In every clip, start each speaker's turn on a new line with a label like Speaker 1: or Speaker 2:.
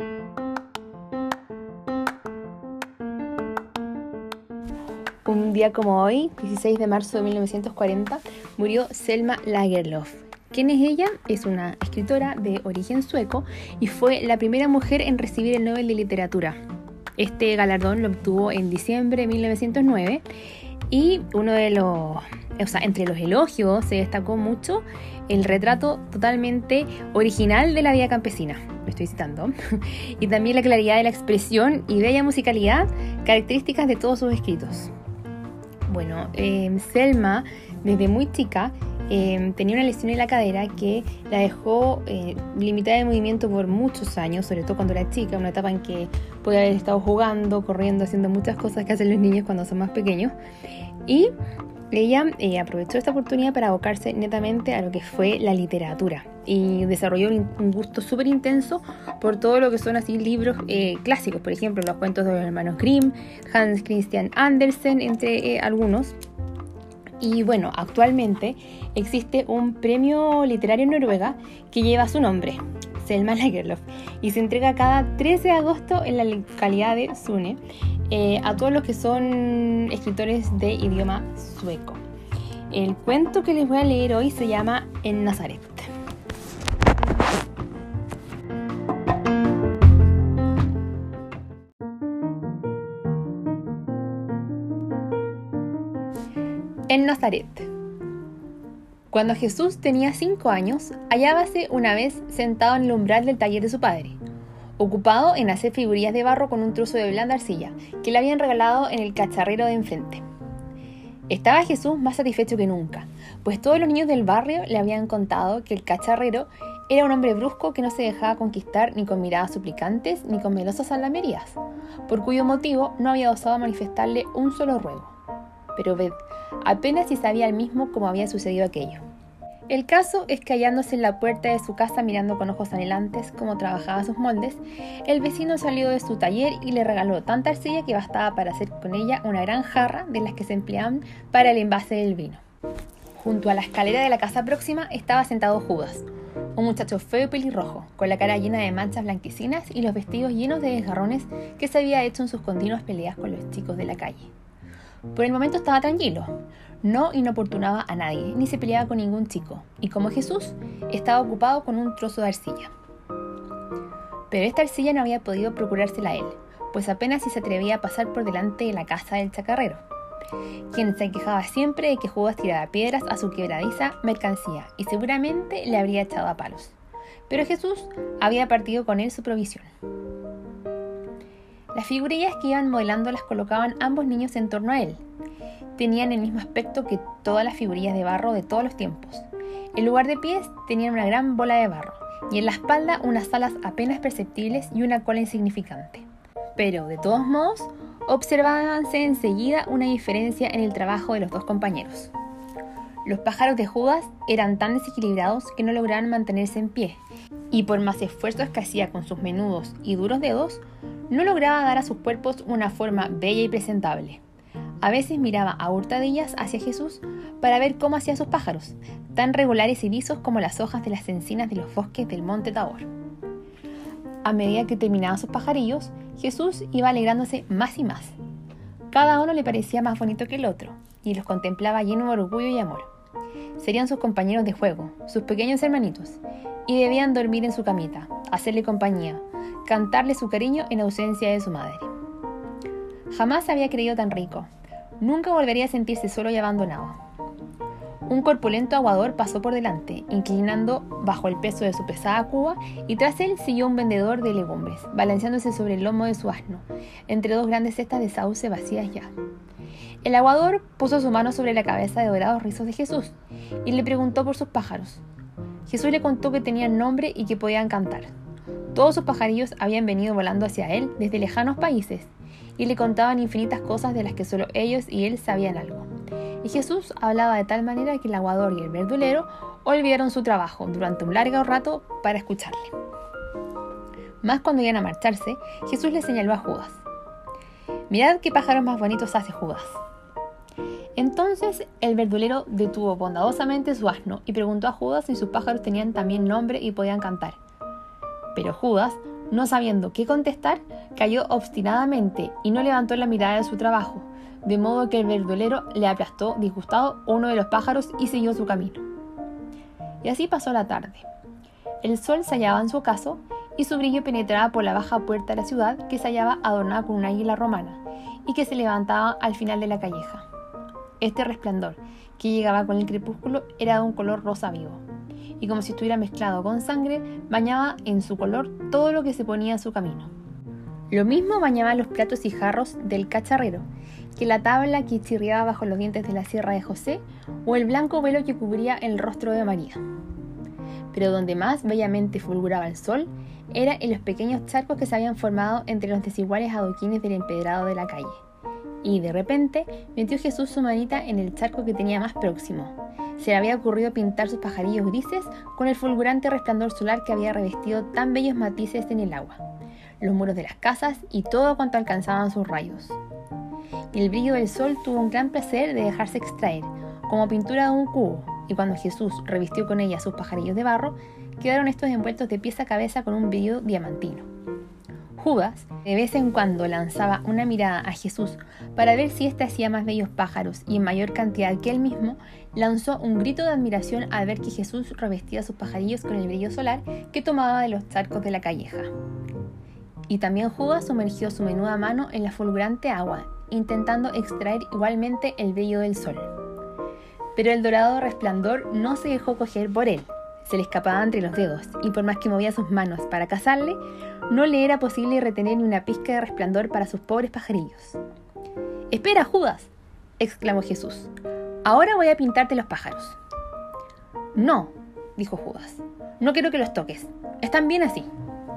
Speaker 1: Un día como hoy, 16 de marzo de 1940, murió Selma Lagerlöf. ¿Quién es ella? Es una escritora de origen sueco y fue la primera mujer en recibir el Nobel de Literatura. Este galardón lo obtuvo en diciembre de 1909 y uno de los, o sea, entre los elogios se destacó mucho el retrato totalmente original de la vida campesina, me estoy citando, y también la claridad de la expresión y bella musicalidad, características de todos sus escritos. Bueno, em, Selma, desde muy chica, em, tenía una lesión en la cadera que la dejó eh, limitada de movimiento por muchos años, sobre todo cuando era chica, una etapa en que puede haber estado jugando, corriendo, haciendo muchas cosas que hacen los niños cuando son más pequeños. Y ella eh, aprovechó esta oportunidad para abocarse netamente a lo que fue la literatura y desarrolló un gusto súper intenso por todo lo que son así libros eh, clásicos, por ejemplo los cuentos de los hermanos Grimm, Hans Christian Andersen, entre eh, algunos. Y bueno, actualmente existe un premio literario en Noruega que lleva su nombre, Selma Lagerlöf, y se entrega cada 13 de agosto en la localidad de Sune eh, a todos los que son escritores de idioma sueco. El cuento que les voy a leer hoy se llama En Nazaret. En Nazaret. Cuando Jesús tenía cinco años, hallábase una vez sentado en el umbral del taller de su padre ocupado en hacer figurillas de barro con un trozo de blanda arcilla que le habían regalado en el cacharrero de enfrente. Estaba Jesús más satisfecho que nunca, pues todos los niños del barrio le habían contado que el cacharrero era un hombre brusco que no se dejaba conquistar ni con miradas suplicantes ni con melosas alamerías, por cuyo motivo no había osado manifestarle un solo ruego. Pero ved, apenas si sabía el mismo cómo había sucedido aquello. El caso es que hallándose en la puerta de su casa mirando con ojos anhelantes cómo trabajaba sus moldes, el vecino salió de su taller y le regaló tanta arcilla que bastaba para hacer con ella una gran jarra de las que se empleaban para el envase del vino. Junto a la escalera de la casa próxima estaba sentado Judas, un muchacho feo y pelirrojo, con la cara llena de manchas blanquecinas y los vestidos llenos de desgarrones que se había hecho en sus continuas peleas con los chicos de la calle. Por el momento estaba tranquilo, no inoportunaba a nadie, ni se peleaba con ningún chico, y como Jesús, estaba ocupado con un trozo de arcilla. Pero esta arcilla no había podido procurársela a él, pues apenas si se atrevía a pasar por delante de la casa del chacarrero, quien se quejaba siempre de que Judas tiraba piedras a su quebradiza mercancía y seguramente le habría echado a palos. Pero Jesús había partido con él su provisión. Las figurillas que iban modelando las colocaban ambos niños en torno a él, tenían el mismo aspecto que todas las figurillas de barro de todos los tiempos. En lugar de pies tenían una gran bola de barro y en la espalda unas alas apenas perceptibles y una cola insignificante. Pero, de todos modos, observábanse enseguida una diferencia en el trabajo de los dos compañeros. Los pájaros de Judas eran tan desequilibrados que no lograban mantenerse en pie, y por más esfuerzos que hacía con sus menudos y duros dedos, no lograba dar a sus cuerpos una forma bella y presentable. A veces miraba a hurtadillas hacia Jesús para ver cómo hacía sus pájaros, tan regulares y lisos como las hojas de las encinas de los bosques del monte Tabor. A medida que terminaban sus pajarillos, Jesús iba alegrándose más y más. Cada uno le parecía más bonito que el otro, y los contemplaba lleno de orgullo y amor. Serían sus compañeros de juego, sus pequeños hermanitos, y debían dormir en su camita, hacerle compañía, cantarle su cariño en ausencia de su madre. Jamás había creído tan rico, Nunca volvería a sentirse solo y abandonado. Un corpulento aguador pasó por delante, inclinando bajo el peso de su pesada cuba, y tras él siguió un vendedor de legumbres, balanceándose sobre el lomo de su asno, entre dos grandes cestas de sauce vacías ya. El aguador puso su mano sobre la cabeza de dorados rizos de Jesús y le preguntó por sus pájaros. Jesús le contó que tenían nombre y que podían cantar. Todos sus pajarillos habían venido volando hacia él desde lejanos países y le contaban infinitas cosas de las que solo ellos y él sabían algo. Y Jesús hablaba de tal manera que el aguador y el verdulero olvidaron su trabajo durante un largo rato para escucharle. Más cuando iban a marcharse, Jesús le señaló a Judas. Mirad qué pájaros más bonitos hace Judas. Entonces el verdulero detuvo bondadosamente su asno y preguntó a Judas si sus pájaros tenían también nombre y podían cantar. Pero Judas no sabiendo qué contestar, cayó obstinadamente y no levantó la mirada de su trabajo, de modo que el verdulero le aplastó disgustado uno de los pájaros y siguió su camino. Y así pasó la tarde. El sol se hallaba en su ocaso y su brillo penetraba por la baja puerta de la ciudad que se hallaba adornada con una águila romana y que se levantaba al final de la calleja. Este resplandor, que llegaba con el crepúsculo, era de un color rosa vivo, y como si estuviera mezclado con sangre, bañaba en su color todo lo que se ponía en su camino. Lo mismo bañaba los platos y jarros del cacharrero, que la tabla que chirriaba bajo los dientes de la sierra de José, o el blanco velo que cubría el rostro de María. Pero donde más bellamente fulguraba el sol era en los pequeños charcos que se habían formado entre los desiguales adoquines del empedrado de la calle. Y de repente metió Jesús su manita en el charco que tenía más próximo. Se le había ocurrido pintar sus pajarillos grises con el fulgurante resplandor solar que había revestido tan bellos matices en el agua, los muros de las casas y todo cuanto alcanzaban sus rayos. Y el brillo del sol tuvo un gran placer de dejarse extraer, como pintura de un cubo, y cuando Jesús revistió con ella sus pajarillos de barro, quedaron estos envueltos de pies a cabeza con un brillo diamantino. Judas de vez en cuando lanzaba una mirada a Jesús para ver si éste hacía más bellos pájaros y en mayor cantidad que él mismo, lanzó un grito de admiración al ver que Jesús revestía sus pajarillos con el brillo solar que tomaba de los charcos de la calleja. Y también Judas sumergió su menuda mano en la fulgurante agua, intentando extraer igualmente el brillo del sol. Pero el dorado resplandor no se dejó coger por él, se le escapaba entre los dedos, y por más que movía sus manos para cazarle, no le era posible retener ni una pizca de resplandor para sus pobres pajarillos. Espera, Judas, exclamó Jesús. Ahora voy a pintarte los pájaros. No, dijo Judas. No quiero que los toques. Están bien así.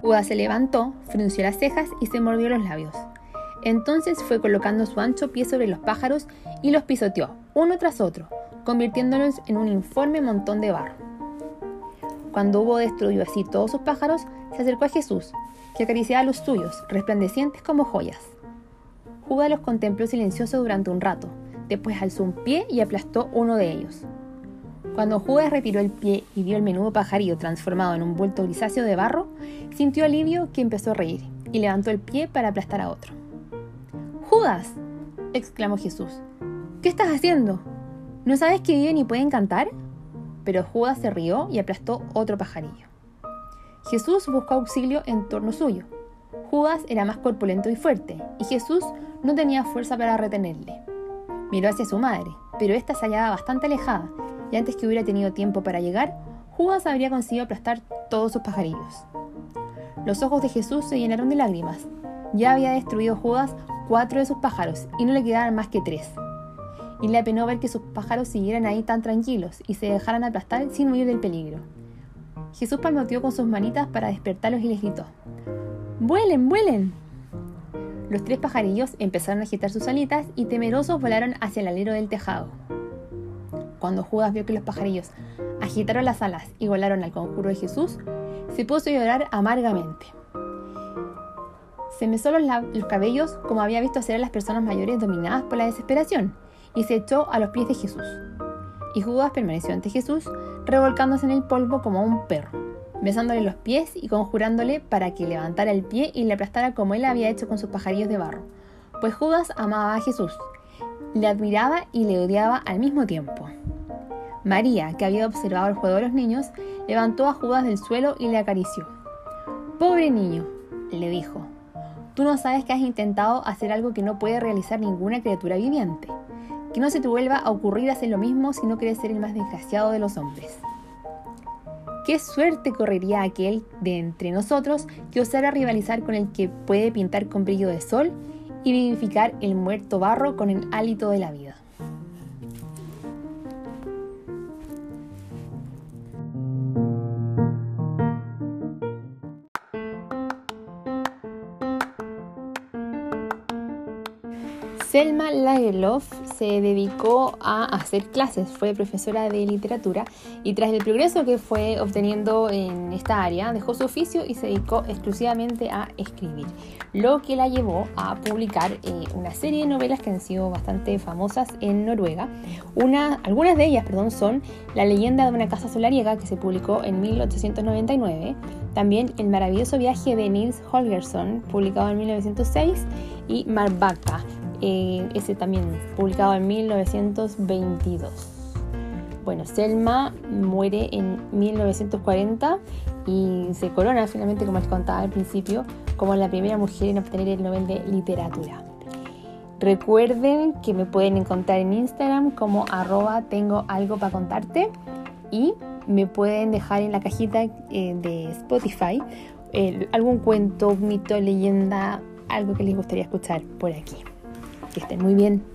Speaker 1: Judas se levantó, frunció las cejas y se mordió los labios. Entonces fue colocando su ancho pie sobre los pájaros y los pisoteó, uno tras otro, convirtiéndolos en un informe montón de barro. Cuando hubo destruido así todos sus pájaros, se acercó a Jesús, que acariciaba los suyos, resplandecientes como joyas. Judas los contempló silencioso durante un rato, después alzó un pie y aplastó uno de ellos. Cuando Judas retiró el pie y vio el menudo pajarillo transformado en un vuelto grisáceo de barro, sintió alivio que empezó a reír y levantó el pie para aplastar a otro. Judas, exclamó Jesús, ¿qué estás haciendo? ¿No sabes que viven y pueden cantar? Pero Judas se rió y aplastó otro pajarillo. Jesús buscó auxilio en torno suyo. Judas era más corpulento y fuerte, y Jesús no tenía fuerza para retenerle. Miró hacia su madre, pero ésta se hallaba bastante alejada, y antes que hubiera tenido tiempo para llegar, Judas habría conseguido aplastar todos sus pajarillos. Los ojos de Jesús se llenaron de lágrimas. Ya había destruido Judas cuatro de sus pájaros, y no le quedaban más que tres y le apenó ver que sus pájaros siguieran ahí tan tranquilos y se dejaran aplastar sin huir del peligro. Jesús palmoteó con sus manitas para despertarlos y les gritó, ¡Vuelen, vuelen! Los tres pajarillos empezaron a agitar sus alitas y temerosos volaron hacia el alero del tejado. Cuando Judas vio que los pajarillos agitaron las alas y volaron al conjuro de Jesús, se puso a llorar amargamente. Se mesó los, los cabellos como había visto hacer a las personas mayores dominadas por la desesperación y se echó a los pies de Jesús. Y Judas permaneció ante Jesús, revolcándose en el polvo como un perro, besándole los pies y conjurándole para que levantara el pie y le aplastara como él había hecho con sus pajarillos de barro. Pues Judas amaba a Jesús, le admiraba y le odiaba al mismo tiempo. María, que había observado el juego de los niños, levantó a Judas del suelo y le acarició. Pobre niño, le dijo, tú no sabes que has intentado hacer algo que no puede realizar ninguna criatura viviente. Que no se te vuelva a ocurrir hacer lo mismo si no quieres ser el más desgraciado de los hombres. ¿Qué suerte correría aquel de entre nosotros que osara rivalizar con el que puede pintar con brillo de sol y vivificar el muerto barro con el hálito de la vida? Selma Lagerlof se dedicó a hacer clases, fue profesora de literatura y tras el progreso que fue obteniendo en esta área, dejó su oficio y se dedicó exclusivamente a escribir, lo que la llevó a publicar eh, una serie de novelas que han sido bastante famosas en Noruega. Una, algunas de ellas perdón, son La leyenda de una casa solariega que se publicó en 1899, También El maravilloso viaje de Nils Holgersson, publicado en 1906, y Marbacca, eh, ese también publicado en 1922. Bueno, Selma muere en 1940 y se corona finalmente, como les contaba al principio, como la primera mujer en obtener el Nobel de Literatura. Recuerden que me pueden encontrar en Instagram como arroba tengo algo para contarte y me pueden dejar en la cajita eh, de Spotify algún cuento, mito, leyenda, algo que les gustaría escuchar por aquí. Que estén muy bien.